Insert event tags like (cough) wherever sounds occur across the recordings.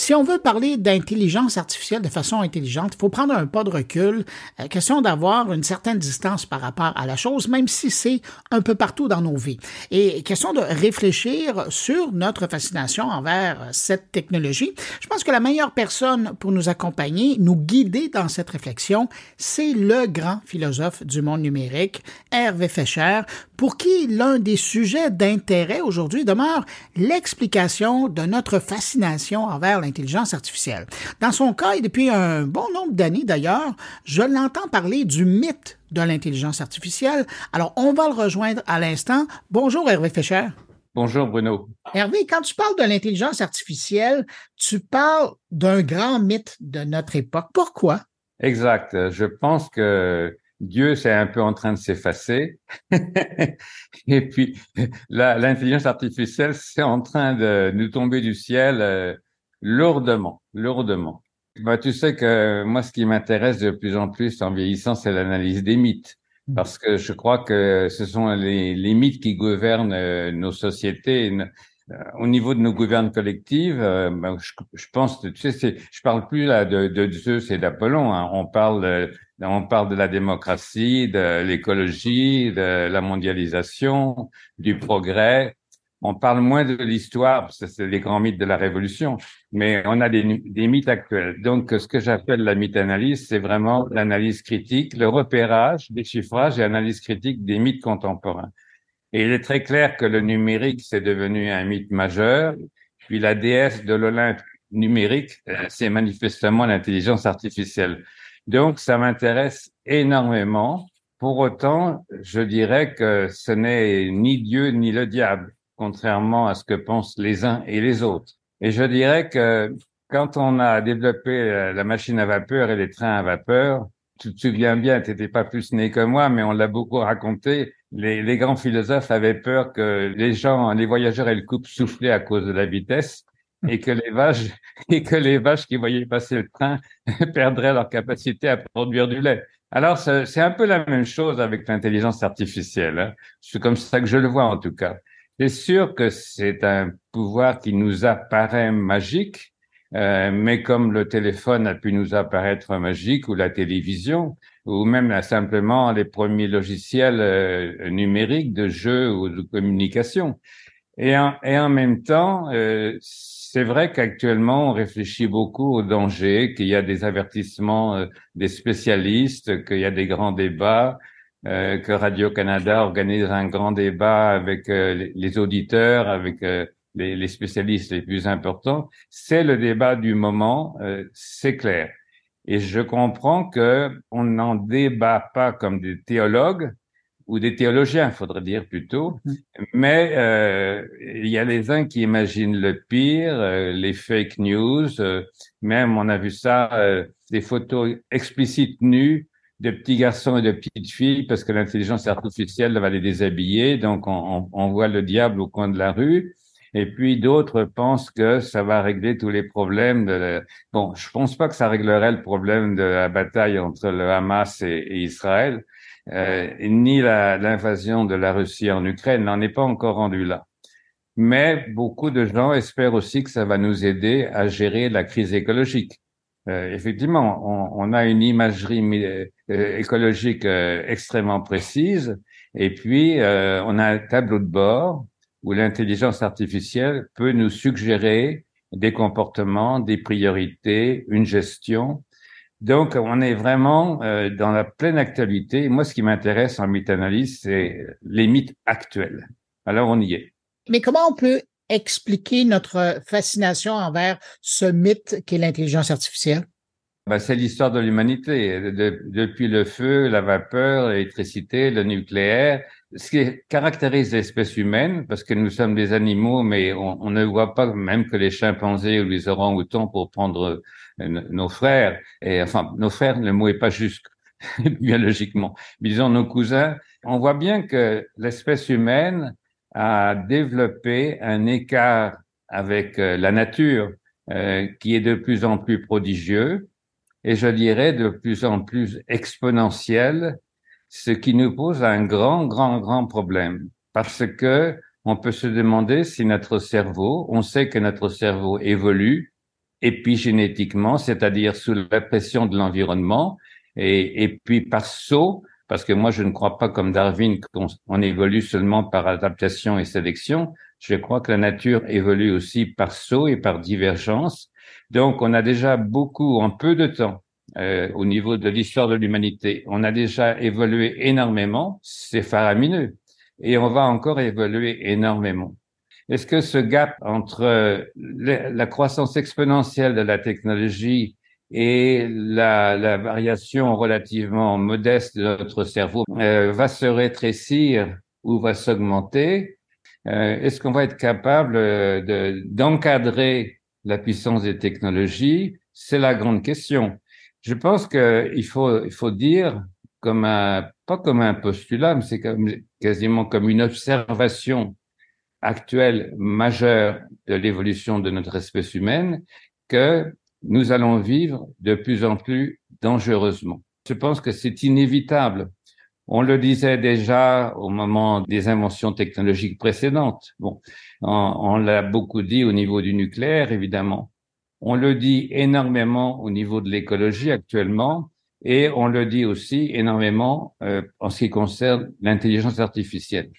Si on veut parler d'intelligence artificielle de façon intelligente, il faut prendre un pas de recul. Euh, question d'avoir une certaine distance par rapport à la chose, même si c'est un peu partout dans nos vies. Et question de réfléchir sur notre fascination envers cette technologie. Je pense que la meilleure personne pour nous accompagner, nous guider dans cette réflexion, c'est le grand philosophe du monde numérique, Hervé Fischer, pour qui l'un des sujets d'intérêt aujourd'hui demeure l'explication de notre fascination envers artificielle. Dans son cas, et depuis un bon nombre d'années d'ailleurs, je l'entends parler du mythe de l'intelligence artificielle. Alors, on va le rejoindre à l'instant. Bonjour Hervé Fischer. Bonjour Bruno. Hervé, quand tu parles de l'intelligence artificielle, tu parles d'un grand mythe de notre époque. Pourquoi? Exact. Je pense que Dieu, c'est un peu en train de s'effacer. (laughs) Et puis, l'intelligence artificielle, c'est en train de nous tomber du ciel euh, lourdement, lourdement. Bah, tu sais que moi, ce qui m'intéresse de plus en plus en vieillissant, c'est l'analyse des mythes. Mmh. Parce que je crois que ce sont les, les mythes qui gouvernent euh, nos sociétés, euh, au niveau de nos gouvernes collectives, euh, ben, je, je, pense, tu sais, je parle plus là de, de Zeus et d'Apollon. Hein. On parle, de, on parle de la démocratie, de l'écologie, de la mondialisation, du progrès. On parle moins de l'histoire, parce que c'est les grands mythes de la Révolution, mais on a des, mythes actuels. Donc, ce que j'appelle la mythe-analyse, c'est vraiment l'analyse critique, le repérage, déchiffrage et analyse critique des mythes contemporains. Et il est très clair que le numérique, c'est devenu un mythe majeur. Puis la déesse de l'Olympe numérique, euh, c'est manifestement l'intelligence artificielle. Donc, ça m'intéresse énormément. Pour autant, je dirais que ce n'est ni Dieu ni le diable, contrairement à ce que pensent les uns et les autres. Et je dirais que quand on a développé euh, la machine à vapeur et les trains à vapeur, tu te souviens bien, tu n'étais pas plus né que moi, mais on l'a beaucoup raconté. Les, grands philosophes avaient peur que les gens, les voyageurs aient le coupe souffler à cause de la vitesse et que les vaches (laughs) et que les vaches qui voyaient passer le train (laughs) perdraient leur capacité à produire du lait. Alors c'est un peu la même chose avec l'intelligence artificielle. Hein. C'est comme ça que je le vois en tout cas. C'est sûr que c'est un pouvoir qui nous apparaît magique, euh, mais comme le téléphone a pu nous apparaître magique ou la télévision, ou même simplement les premiers logiciels euh, numériques de jeux ou de communication. Et en, et en même temps, euh, c'est vrai qu'actuellement, on réfléchit beaucoup aux dangers, qu'il y a des avertissements des spécialistes, qu'il y a des grands débats, que Radio-Canada organise un grand débat avec les auditeurs, avec les, les, spécialistes les plus importants, c'est le débat du moment, euh, c'est clair. Et je comprends que on n'en débat pas comme des théologues ou des théologiens, faudrait dire plutôt, mm-hmm. mais euh, il y a les uns qui imaginent le pire, euh, les fake news, même on a vu ça, des photos explicites nues de petits garçons et de petites filles parce que l'intelligence artificielle va les déshabiller, donc on, on voit le diable au coin de la rue. Et puis d'autres pensent que ça va régler tous les problèmes de bon, je pense pas que ça réglerait le problème de la bataille entre le Hamas et, Israël, euh, ni l'invasion de la Russie en Ukraine n'en est pas encore rendu là. Mais beaucoup de gens espèrent aussi que ça va nous aider à gérer la crise écologique. Euh, effectivement, on, on, a une imagerie euh, écologique euh, extrêmement précise, et puis on a un tableau de bord où l'intelligence artificielle peut nous suggérer des comportements, des priorités, une gestion. Donc, on est vraiment euh, dans la pleine actualité. Moi, ce qui m'intéresse en mythe-analyse, c'est les mythes actuels. Alors, on y est. Mais comment on peut expliquer notre fascination envers ce mythe qu'est l'intelligence artificielle? Ben, c'est l'histoire de l'humanité. depuis le feu, la vapeur, l'électricité, le nucléaire, ce qui caractérise l'espèce humaine, parce que nous sommes des animaux, mais on, ne voit pas même que les chimpanzés ou les orang-outans pour prendre euh, nos frères, et enfin nos frères, le mot est pas juste (laughs) biologiquement, mais disons nos cousins, on voit bien que l'espèce humaine a développé un écart avec euh, la nature euh, qui est de plus en plus prodigieux et je dirais de plus en plus exponentiel ce qui nous pose un grand, grand, grand problème. Parce que on peut se demander si notre cerveau, on sait que notre cerveau évolue, épigénétiquement, c'est-à-dire sous la pression de l'environnement, et, et puis par saut, parce que moi je ne crois pas comme Darwin qu'on évolue seulement par adaptation et sélection, je crois que la nature évolue aussi par saut et par divergence. Donc on a déjà beaucoup, en peu de temps, euh, au niveau de l'histoire de l'humanité, on a déjà évolué énormément, c'est faramineux, et on va encore évoluer énormément. Est-ce que ce gap entre la croissance exponentielle de la technologie et la, la variation relativement modeste de notre cerveau euh, va se rétrécir ou va s'augmenter euh, Est-ce qu'on va être capable de, d'encadrer la puissance des technologies? C'est la grande question. Je pense qu'il faut, il faut dire comme un, pas comme un postulat, mais c'est quasiment comme une observation actuelle majeure de l'évolution de notre espèce humaine que nous allons vivre de plus en plus dangereusement. Je pense que c'est inévitable. On le disait déjà au moment des inventions technologiques précédentes. Bon, on, l'a beaucoup dit au niveau du nucléaire, évidemment. On le dit énormément au niveau de l'écologie actuellement, et on le dit aussi énormément euh, en ce qui concerne l'intelligence artificielle.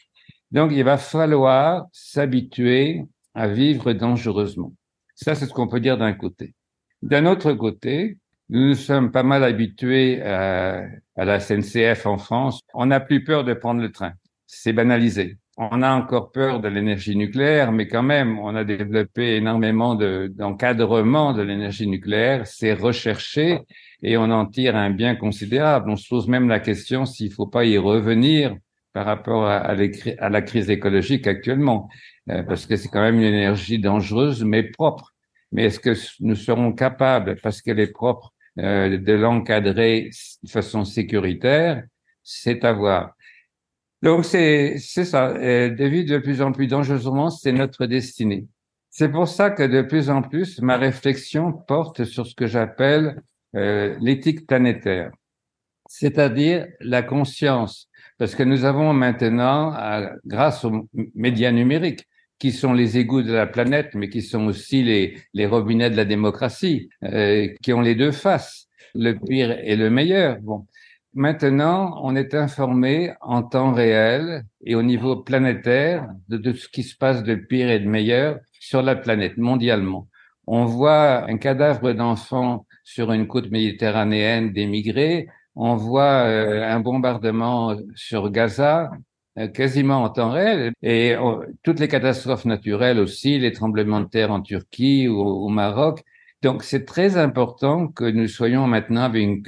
Donc, il va falloir s'habituer à vivre dangereusement. Ça, c'est ce qu'on peut dire d'un côté. D'un autre côté, nous sommes pas mal habitués à, la SNCF en France. On n'a plus peur de prendre le train. C'est banalisé. On a encore peur de l'énergie nucléaire, mais quand même, on a développé énormément d'encadrement de, l'énergie nucléaire. C'est recherché et on en tire un bien considérable. On se pose même la question s'il faut pas y revenir par rapport à, à, la crise écologique actuellement, euh, parce que c'est quand même une énergie dangereuse mais propre. Mais est-ce que nous serons capables, parce qu'elle est propre, euh, de l'encadrer de façon sécuritaire C'est à voir. Donc c'est c'est ça. De vivre de plus en plus dangereusement, c'est notre destinée. C'est pour ça que de plus en plus, ma réflexion porte sur ce que j'appelle euh, l'éthique planétaire, c'est-à-dire la conscience parce que nous avons maintenant, grâce aux médias numériques, qui sont les égouts de la planète, mais qui sont aussi les, les robinets de la démocratie, euh, qui ont les deux faces, le pire et le meilleur. Bon, maintenant, on est informé en temps réel et au niveau planétaire de, de ce qui se passe de pire et de meilleur sur la planète mondialement. On voit un cadavre d'enfant sur une côte méditerranéenne d'émigrés on voit euh, un bombardement sur Gaza quasiment en temps réel et oh, toutes les catastrophes naturelles aussi, les tremblements de terre en Turquie ou au Maroc. Donc c'est très important que nous soyons maintenant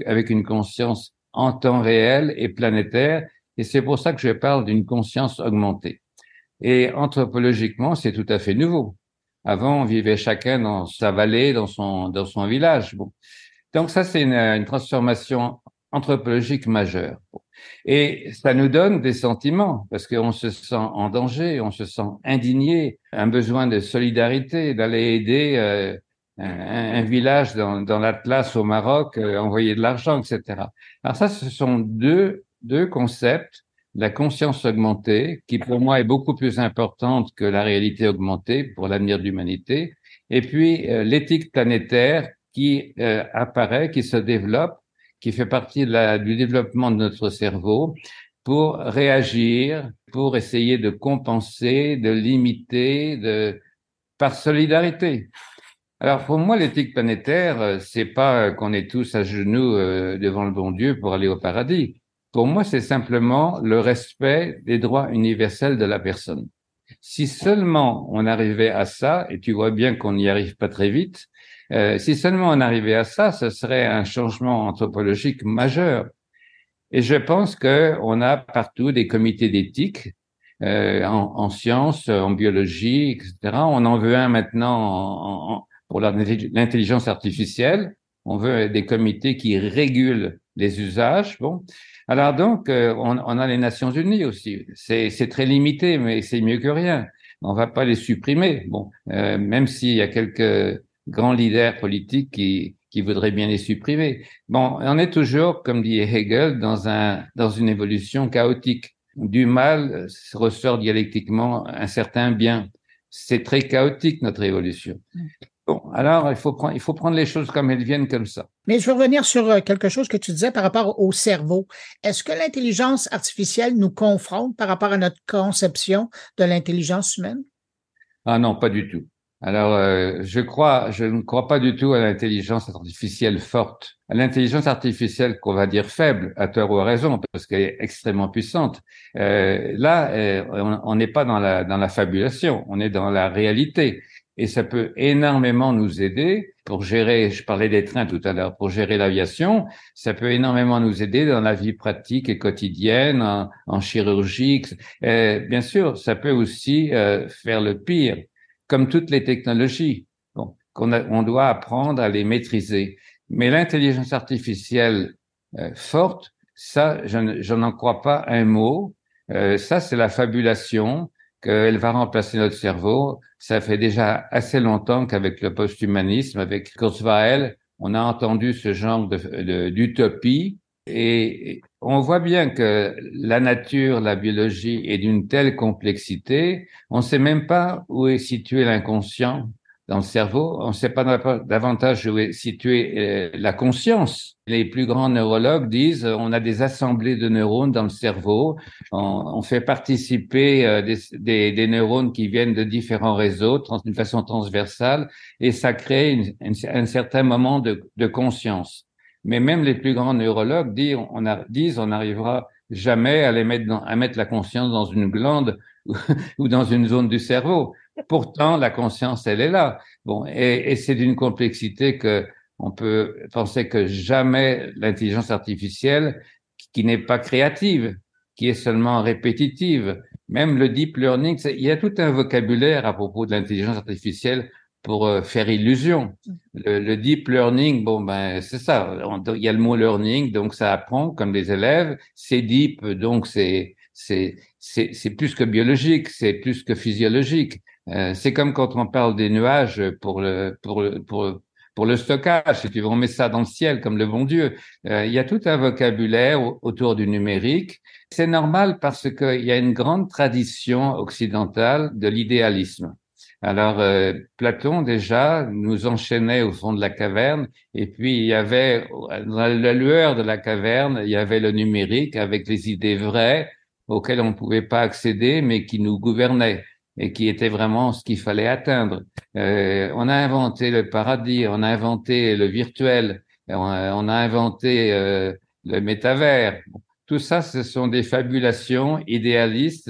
avec une, conscience en temps réel et planétaire et c'est pour ça que je parle d'une conscience augmentée. Et anthropologiquement, c'est tout à fait nouveau. Avant, on vivait chacun dans sa vallée, dans son, dans son village. Bon. Donc ça, c'est une, transformation anthropologique majeur. Et ça nous donne des sentiments, parce qu'on se sent en danger, on se sent indigné, un besoin de solidarité, d'aller aider euh, un, un, village dans, dans l'Atlas au Maroc, euh, envoyer de l'argent, etc. Alors ça, ce sont deux, deux concepts, la conscience augmentée, qui pour moi est beaucoup plus importante que la réalité augmentée pour l'avenir de l'humanité, et puis euh, l'éthique planétaire qui euh, apparaît, qui se développe, qui fait partie de la, du développement de notre cerveau pour réagir, pour essayer de compenser, de limiter, de par solidarité. Alors pour moi, l'éthique planétaire, euh, c'est pas qu'on est tous à genoux euh, devant le bon Dieu pour aller au paradis. Pour moi, c'est simplement le respect des droits universels de la personne. Si seulement on arrivait à ça, et tu vois bien qu'on n'y arrive pas très vite, euh, si seulement on arrivait à ça, ce serait un changement anthropologique majeur. Et je pense qu'on a partout des comités d'éthique euh, en, en, sciences, en biologie, etc. On en veut un maintenant en, en, pour l'intelligence artificielle. On veut des comités qui régulent les usages. Bon, alors donc euh, on, on, a les Nations Unies aussi. C'est très limité, mais c'est mieux que rien. On va pas les supprimer. Bon, euh, même s'il y a quelques grands leaders politiques qui, qui voudraient bien les supprimer. Bon, on est toujours, comme dit Hegel, dans un, dans une évolution chaotique. Du mal ressort dialectiquement un certain bien. C'est très chaotique, notre évolution. Bon, alors il faut prendre, il faut prendre les choses comme elles viennent comme ça. Mais je veux revenir sur euh, quelque chose que tu disais par rapport au cerveau. Est-ce que l'intelligence artificielle nous confronte par rapport à notre conception de l'intelligence humaine? Ah non, pas du tout. Alors, euh, je crois, je ne crois pas du tout à l'intelligence artificielle forte, à l'intelligence artificielle qu'on va dire faible, à tort ou à raison, parce qu'elle est extrêmement puissante. Euh, là, euh, on n'est pas dans la dans la fabulation, on est dans la réalité, et ça peut énormément nous aider pour gérer. Je parlais des trains tout à l'heure, pour gérer l'aviation, ça peut énormément nous aider dans la vie pratique et quotidienne, en, chirurgie. bien sûr, ça peut aussi faire le pire comme toutes les technologies, qu'on on doit apprendre à les maîtriser. Mais l'intelligence artificielle euh, forte, ça, je, n'en crois pas un mot. Euh, ça, c'est la fabulation qu'elle va remplacer notre cerveau. Ça fait déjà assez longtemps qu'avec le post-humanisme, avec Kurzweil, on a entendu ce genre d'utopie et on voit bien que la nature, la biologie est d'une telle complexité, on ne sait même pas où est situé l'inconscient dans le cerveau, on ne sait pas davantage où est située euh, la conscience. Les plus grands neurologues disent on a des assemblées de neurones dans le cerveau, on, fait participer euh, des, neurones qui viennent de différents réseaux d'une façon transversale et ça crée un certain moment de conscience. Mais même les plus grands neurologues disent on, a, jamais à les mettre à mettre la conscience dans une glande (laughs) ou, dans une zone du cerveau. Pourtant, la conscience, elle est là. Bon, et, et c'est d'une complexité que on peut penser que jamais l'intelligence artificielle, qui n'est pas créative, qui est seulement répétitive, même le deep learning, il y a tout un vocabulaire à propos de l'intelligence artificielle pour euh, faire illusion. Le, deep learning, bon ben c'est ça. Il y a le mot learning, donc ça apprend comme les élèves. C'est deep, donc c'est c'est plus que biologique, c'est plus que physiologique. Euh, c'est comme quand on parle des nuages pour le pour le, pour pour le stockage, si tu veux, on met ça dans le ciel comme le bon Dieu. Euh, il y a tout un vocabulaire autour du numérique. C'est normal parce qu'il y a une grande tradition occidentale de l'idéalisme. Alors, euh, Platon déjà nous enchaînait au fond de la caverne, et puis il y avait, dans la lueur de la caverne, il y avait le numérique avec les idées vraies auxquelles on ne pouvait pas accéder, mais qui nous gouvernaient et qui étaient vraiment ce qu'il fallait atteindre. Euh, on a inventé le paradis, on a inventé le virtuel, on a, inventé euh, le métavers. Tout ça, ce sont des fabulations idéalistes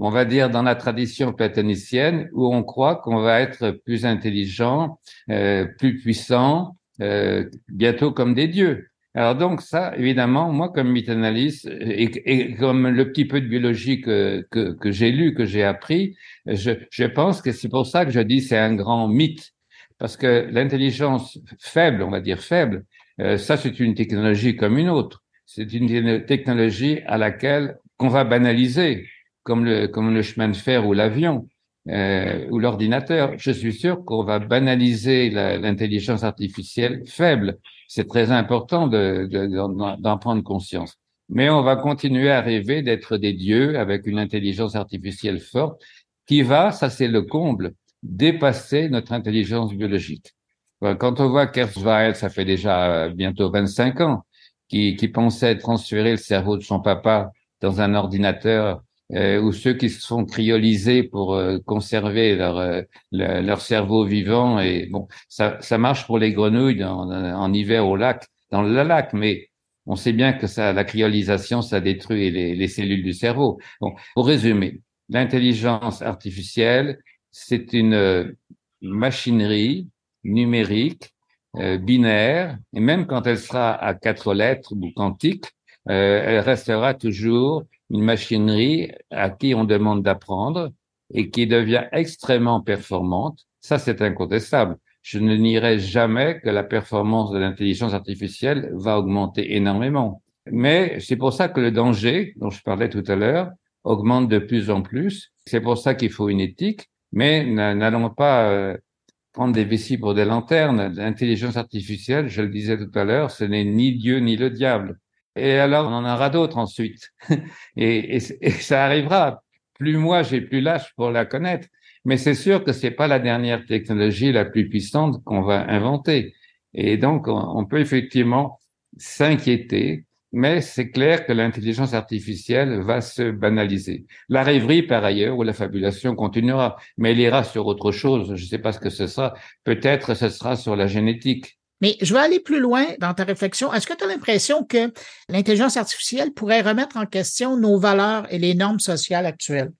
on va dire, dans la tradition platonicienne, où on croit qu'on va être plus intelligent, euh, plus puissant, euh, bientôt comme des dieux. Alors donc ça, évidemment, moi comme mythanalyste et, comme le petit peu de biologie que, que, j'ai lu, que j'ai appris, je, je pense que c'est pour ça que je dis c'est un grand mythe, parce que l'intelligence faible, on va dire faible, euh, ça c'est une technologie comme une autre. C'est une technologie à laquelle qu'on va banaliser comme le, comme le chemin de fer ou l'avion euh, ou l'ordinateur, je suis sûr qu'on va banaliser l'intelligence artificielle faible. C'est très important d'en de, prendre conscience. Mais on va continuer à rêver d'être des dieux avec une intelligence artificielle forte qui va, ça c'est le comble, dépasser notre intelligence biologique. Quand on voit Kurzweil, ça fait déjà bientôt 25 ans, qui pensait transférer le cerveau de son papa dans un ordinateur euh, ou ceux qui se sont cryolisés pour euh, conserver leur, euh, leur cerveau vivant. Et bon, ça, ça marche pour les grenouilles en, en, hiver au lac, dans le lac, mais on sait bien que ça, la cryolisation, ça détruit les, les cellules du cerveau. Bon, pour résumer, l'intelligence artificielle, c'est une machinerie numérique, binaire, et même quand elle sera à quatre lettres ou quantique, elle restera toujours une machinerie à qui on demande d'apprendre et qui devient extrêmement performante, ça c'est incontestable. Je ne nierai jamais que la performance de l'intelligence artificielle va augmenter énormément. Mais c'est pour ça que le danger, dont je parlais tout à l'heure, augmente de plus en plus. C'est pour ça qu'il faut une éthique, mais n'allons pas euh, prendre des vessies pour des lanternes. L'intelligence artificielle, je le disais tout à l'heure, ce n'est ni Dieu ni le diable. Et alors, on en aura d'autres ensuite. (laughs) et, ça arrivera. Plus moi, j'ai plus l'âge pour la connaître. Mais c'est sûr que c'est pas la dernière technologie la plus puissante qu'on va inventer. Et donc, on peut effectivement s'inquiéter, mais c'est clair que l'intelligence artificielle va se banaliser. La rêverie, par ailleurs, ou la fabulation continuera, mais elle ira sur autre chose. Je ne sais pas ce que ce sera. Peut-être ce sera sur la génétique. Mais je vais aller plus loin dans ta réflexion. Est-ce que tu as l'impression que l'intelligence artificielle pourrait remettre en question nos valeurs et les normes sociales actuelles?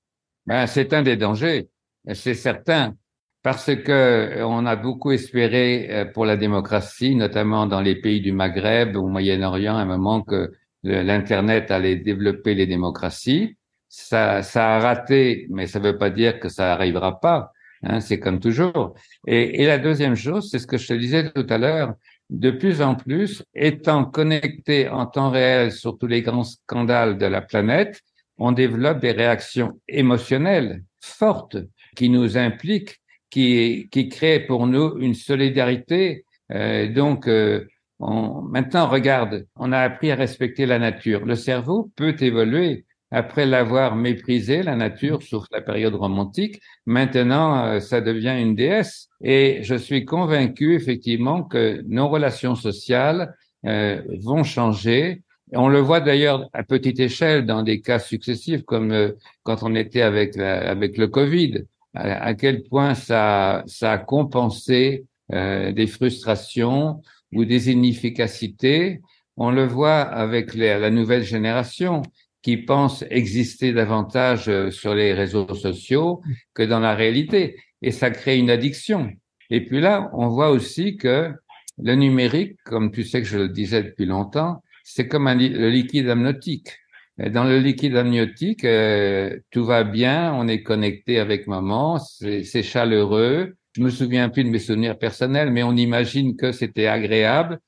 Ben, c'est un des dangers, c'est certain, parce que on a beaucoup espéré euh, pour la démocratie, notamment dans les pays du Maghreb, au Moyen-Orient, à un moment que l'Internet allait développer les démocraties. Ça, a raté, mais ça ne veut pas dire que ça arrivera pas. Hein, c'est comme toujours. Et, et, la deuxième chose, c'est ce que je te disais tout à l'heure, de plus en plus, étant connecté en temps réel sur tous les grands scandales de la planète, on développe des réactions émotionnelles fortes qui nous impliquent, qui, qui créent pour nous une solidarité. Euh, donc, euh, on, maintenant, regarde, on a appris à respecter la nature. Le cerveau peut évoluer après l'avoir méprisé, la nature, sauf la période romantique, maintenant, euh, ça devient une déesse. Et je suis convaincu, effectivement, que nos relations sociales euh, vont changer. On le voit d'ailleurs à petite échelle dans des cas successifs, comme euh, quand on était avec, avec le Covid, à, quel point ça, ça a compensé des frustrations ou des inefficacités. On le voit avec la nouvelle génération qui pensent exister davantage euh, sur les réseaux sociaux que dans la réalité. Et ça crée une addiction. Et puis là, on voit aussi que le numérique, comme tu sais que je le disais depuis longtemps, c'est comme le liquide amniotique. dans le liquide amniotique, euh, tout va bien, on est connecté avec maman, c'est chaleureux. Je me souviens plus de mes souvenirs personnels, mais on imagine que c'était agréable.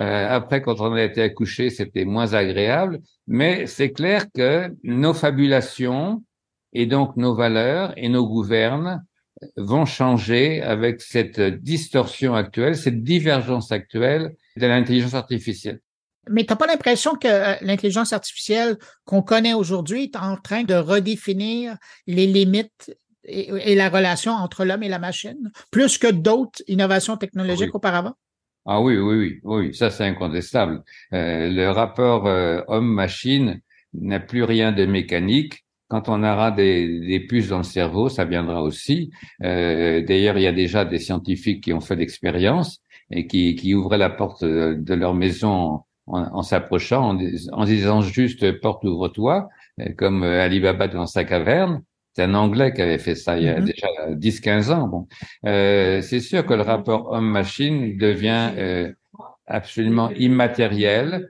Euh, après, quand on a été accouché, c'était moins agréable. Mais c'est clair que nos fabulations et donc nos valeurs et nos gouvernes vont changer avec cette distorsion actuelle, cette divergence actuelle de l'intelligence artificielle. Mais tu n'as pas l'impression que euh, l'intelligence artificielle qu'on connaît aujourd'hui est en train de redéfinir les limites et, la relation entre l'homme et la machine, plus que d'autres innovations technologiques auparavant? Ah oui, oui, oui, oui, ça c'est incontestable. Euh, le rapport euh, homme-machine n'a plus rien de mécanique. Quand on aura des, puces dans le cerveau, ça viendra aussi. Euh, D'ailleurs, il y a déjà des scientifiques qui ont fait l'expérience et qui, qui ouvraient la porte de leur maison en, s'approchant, en, en, disant juste porte ouvre-toi, comme Alibaba dans sa caverne. C'est un Anglais qui avait fait ça il y a mm-hmm. déjà 10-15 ans. Bon, euh, c'est sûr que le rapport homme-machine devient euh, absolument immatériel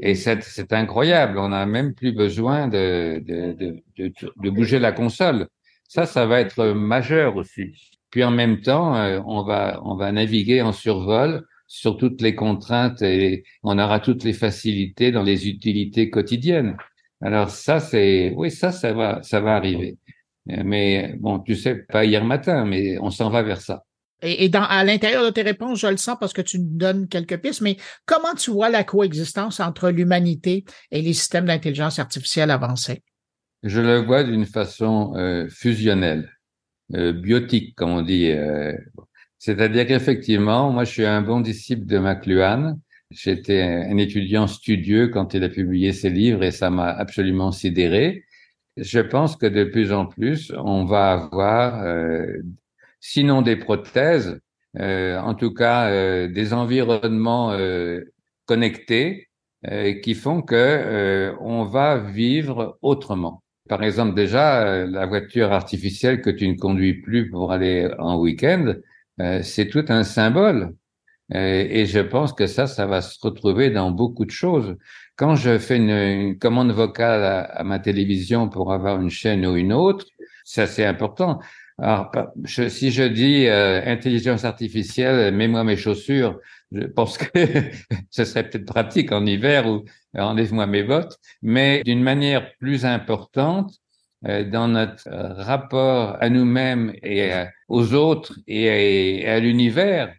et c'est incroyable. On n'a même plus besoin de, de, de, de, bouger la console. Ça, ça va être majeur aussi. Puis en même temps, euh, on va on va naviguer en survol sur toutes les contraintes et on aura toutes les facilités dans les utilités quotidiennes. Alors ça, c'est oui, ça, ça va, ça va arriver. Mais bon, tu sais, pas hier matin, mais on s'en va vers ça. Et, dans, à l'intérieur de tes réponses, je le sens parce que tu nous donnes quelques pistes, mais comment tu vois la coexistence entre l'humanité et les systèmes d'intelligence artificielle avancés? Je le vois d'une façon euh, fusionnelle, euh, biotique, comme on dit. Euh, C'est-à-dire qu'effectivement, moi, je suis un bon disciple de McLuhan, J'étais un étudiant studieux quand il a publié ses livres et ça m'a absolument sidéré. Je pense que de plus en plus, on va avoir, euh, sinon des prothèses, euh, en tout cas euh, des environnements euh, connectés euh, qui font que on va vivre autrement. Par exemple, déjà, la voiture artificielle que tu ne conduis plus pour aller en week-end, c'est tout un symbole euh, et je pense que ça, ça va se retrouver dans beaucoup de choses. Quand je fais une, commande vocale à, ma télévision pour avoir une chaîne ou une autre, ça c'est important. Alors, si je dis euh, intelligence artificielle, mets-moi mes chaussures, je pense que (laughs) ce serait peut-être pratique en hiver ou enlève-moi mes bottes, mais d'une manière plus importante, euh, dans notre rapport à nous-mêmes et aux autres et à l'univers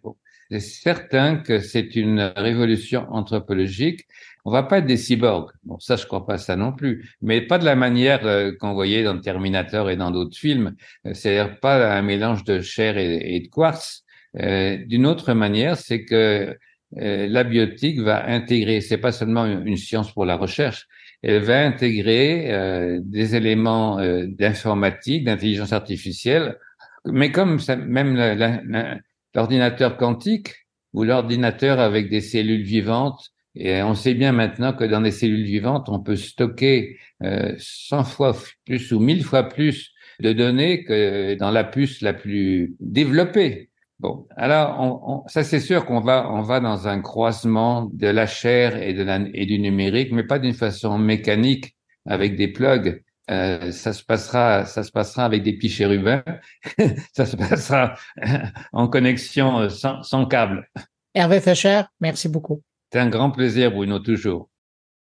c'est certain que c'est une révolution anthropologique. On va pas être des cyborgs. Bon, ça, je crois pas ça non plus. Mais pas de la manière euh, qu'on voyait dans Terminator et dans d'autres films. Euh, c'est-à-dire pas un mélange de chair et, de quartz. Euh, d'une autre manière, c'est que la biotique va intégrer, c'est pas seulement une, science pour la recherche, elle va intégrer des éléments d'informatique, d'intelligence artificielle, mais comme ça, même l'ordinateur quantique ou l'ordinateur avec des cellules vivantes et on sait bien maintenant que dans des cellules vivantes, on peut stocker euh, 100 fois plus ou 1000 fois plus de données que dans la puce la plus développée. Bon, alors ça c'est sûr qu'on va on va dans un croisement de la chair et de la, et du numérique, mais pas d'une façon mécanique avec des plugs. Euh, ça se passera ça se passera avec des petits chérubins. (laughs) ça se passera (laughs) en connexion sans, sans câble. Hervé Fischer, merci beaucoup. C'est un grand plaisir, Bruno, toujours.